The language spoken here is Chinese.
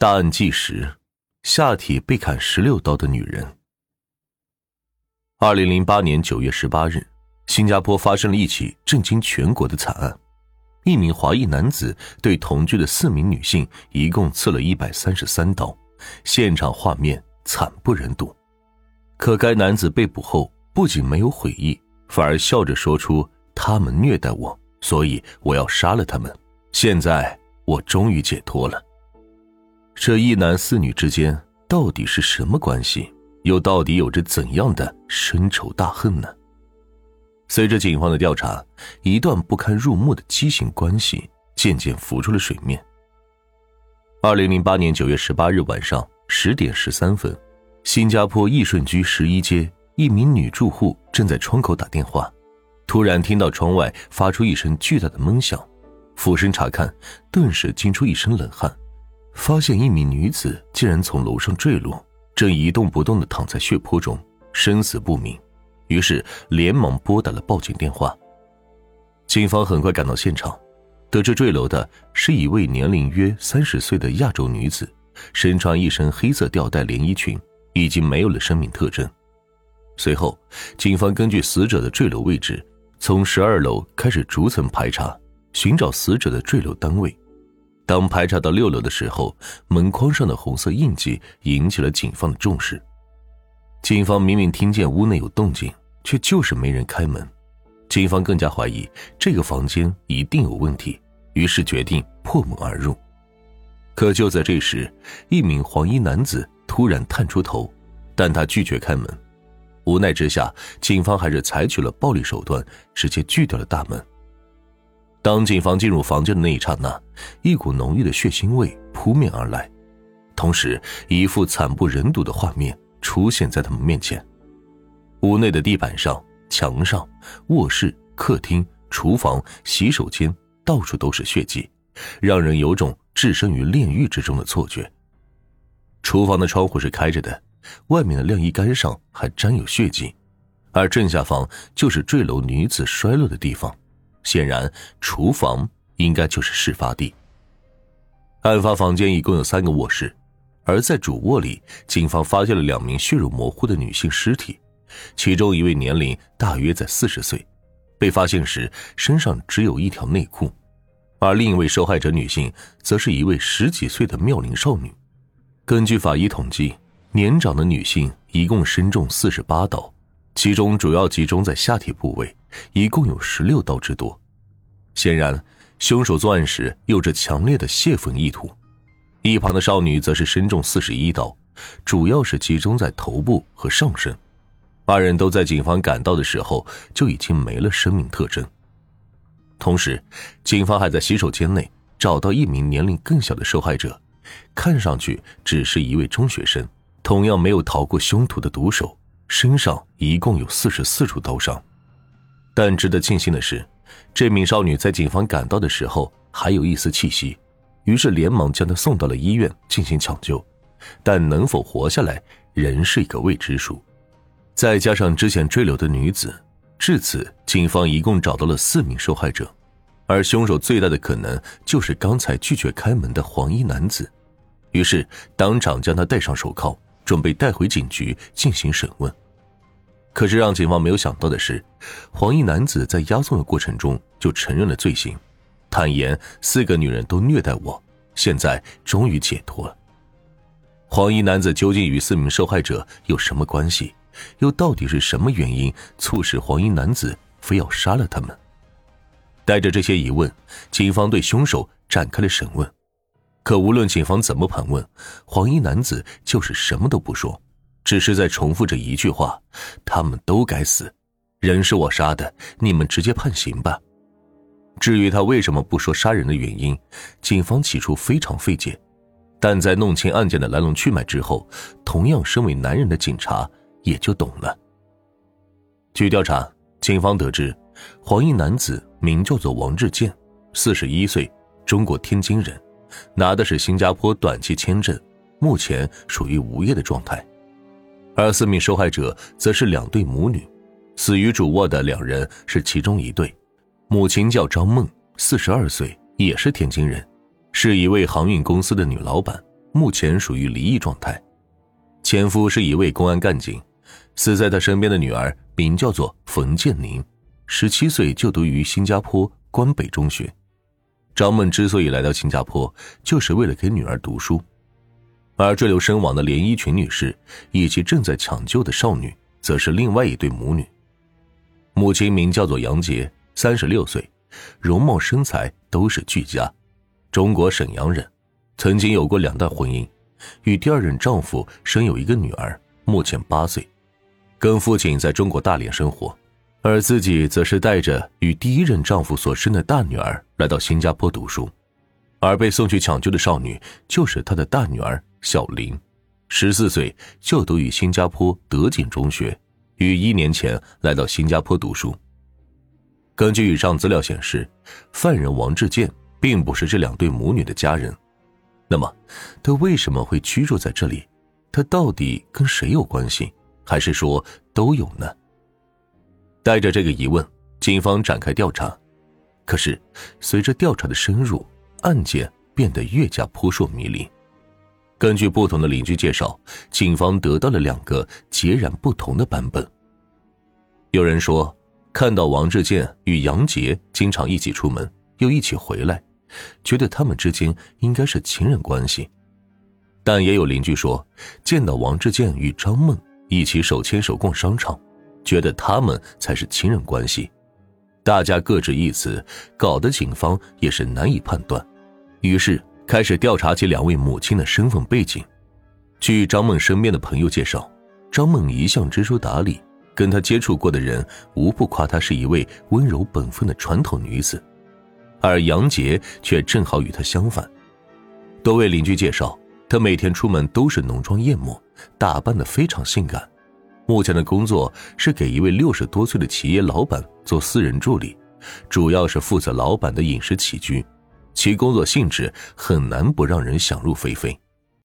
大案纪实：下体被砍十六刀的女人。二零零八年九月十八日，新加坡发生了一起震惊全国的惨案：一名华裔男子对同居的四名女性一共刺了一百三十三刀，现场画面惨不忍睹。可该男子被捕后不仅没有悔意，反而笑着说出：“他们虐待我，所以我要杀了他们。现在我终于解脱了。”这一男四女之间到底是什么关系？又到底有着怎样的深仇大恨呢？随着警方的调查，一段不堪入目的畸形关系渐渐浮出了水面。二零零八年九月十八日晚上十点十三分，新加坡益顺居十一街一名女住户正在窗口打电话，突然听到窗外发出一声巨大的闷响，俯身查看，顿时惊出一身冷汗。发现一名女子竟然从楼上坠落，正一动不动的躺在血泊中，生死不明。于是连忙拨打了报警电话。警方很快赶到现场，得知坠楼的是一位年龄约三十岁的亚洲女子，身穿一身黑色吊带连衣裙，已经没有了生命特征。随后，警方根据死者的坠楼位置，从十二楼开始逐层排查，寻找死者的坠楼单位。当排查到六楼的时候，门框上的红色印记引起了警方的重视。警方明明听见屋内有动静，却就是没人开门。警方更加怀疑这个房间一定有问题，于是决定破门而入。可就在这时，一名黄衣男子突然探出头，但他拒绝开门。无奈之下，警方还是采取了暴力手段，直接锯掉了大门。当警方进入房间的那一刹那，一股浓郁的血腥味扑面而来，同时一副惨不忍睹的画面出现在他们面前。屋内的地板上、墙上、卧室、客厅、厨房、洗手间，到处都是血迹，让人有种置身于炼狱之中的错觉。厨房的窗户是开着的，外面的晾衣杆上还沾有血迹，而正下方就是坠楼女子摔落的地方。显然，厨房应该就是事发地。案发房间一共有三个卧室，而在主卧里，警方发现了两名血肉模糊的女性尸体，其中一位年龄大约在四十岁，被发现时身上只有一条内裤，而另一位受害者女性则是一位十几岁的妙龄少女。根据法医统计，年长的女性一共身中四十八刀。其中主要集中在下体部位，一共有十六刀之多。显然，凶手作案时有着强烈的泄愤意图。一旁的少女则是身中四十一刀，主要是集中在头部和上身。二人都在警方赶到的时候就已经没了生命特征。同时，警方还在洗手间内找到一名年龄更小的受害者，看上去只是一位中学生，同样没有逃过凶徒的毒手。身上一共有四十四处刀伤，但值得庆幸的是，这名少女在警方赶到的时候还有一丝气息，于是连忙将她送到了医院进行抢救，但能否活下来仍是一个未知数。再加上之前坠楼的女子，至此警方一共找到了四名受害者，而凶手最大的可能就是刚才拒绝开门的黄衣男子，于是当场将他戴上手铐。准备带回警局进行审问，可是让警方没有想到的是，黄衣男子在押送的过程中就承认了罪行，坦言四个女人都虐待我，现在终于解脱了。黄衣男子究竟与四名受害者有什么关系？又到底是什么原因促使黄衣男子非要杀了他们？带着这些疑问，警方对凶手展开了审问。可无论警方怎么盘问，黄衣男子就是什么都不说，只是在重复着一句话：“他们都该死，人是我杀的，你们直接判刑吧。”至于他为什么不说杀人的原因，警方起初非常费解，但在弄清案件的来龙去脉之后，同样身为男人的警察也就懂了。据调查，警方得知，黄衣男子名叫做王志健，四十一岁，中国天津人。拿的是新加坡短期签证，目前属于无业的状态，而四名受害者则是两对母女，死于主卧的两人是其中一对，母亲叫张梦，四十二岁，也是天津人，是一位航运公司的女老板，目前属于离异状态。前夫是一位公安干警，死在他身边的女儿名叫做冯建宁，十七岁就读于新加坡关北中学。张梦之所以来到新加坡，就是为了给女儿读书。而坠楼身亡的连衣裙女士以及正在抢救的少女，则是另外一对母女。母亲名叫做杨洁，三十六岁，容貌身材都是俱佳，中国沈阳人，曾经有过两段婚姻，与第二任丈夫生有一个女儿，目前八岁，跟父亲在中国大连生活，而自己则是带着与第一任丈夫所生的大女儿来到新加坡读书。而被送去抢救的少女就是她的大女儿小林，十四岁就读于新加坡德景中学，于一年前来到新加坡读书。根据以上资料显示，犯人王志健并不是这两对母女的家人，那么他为什么会居住在这里？他到底跟谁有关系？还是说都有呢？带着这个疑问，警方展开调查。可是随着调查的深入，案件变得越加扑朔迷离。根据不同的邻居介绍，警方得到了两个截然不同的版本。有人说，看到王志健与杨杰经常一起出门，又一起回来，觉得他们之间应该是情人关系。但也有邻居说，见到王志健与张梦一起手牵手逛商场，觉得他们才是情人关系。大家各执一词，搞得警方也是难以判断。于是开始调查起两位母亲的身份背景。据张梦身边的朋友介绍，张梦一向知书达理，跟她接触过的人无不夸她是一位温柔本分的传统女子，而杨杰却正好与她相反。多位邻居介绍，她每天出门都是浓妆艳抹，打扮的非常性感。目前的工作是给一位六十多岁的企业老板做私人助理，主要是负责老板的饮食起居。其工作性质很难不让人想入非非。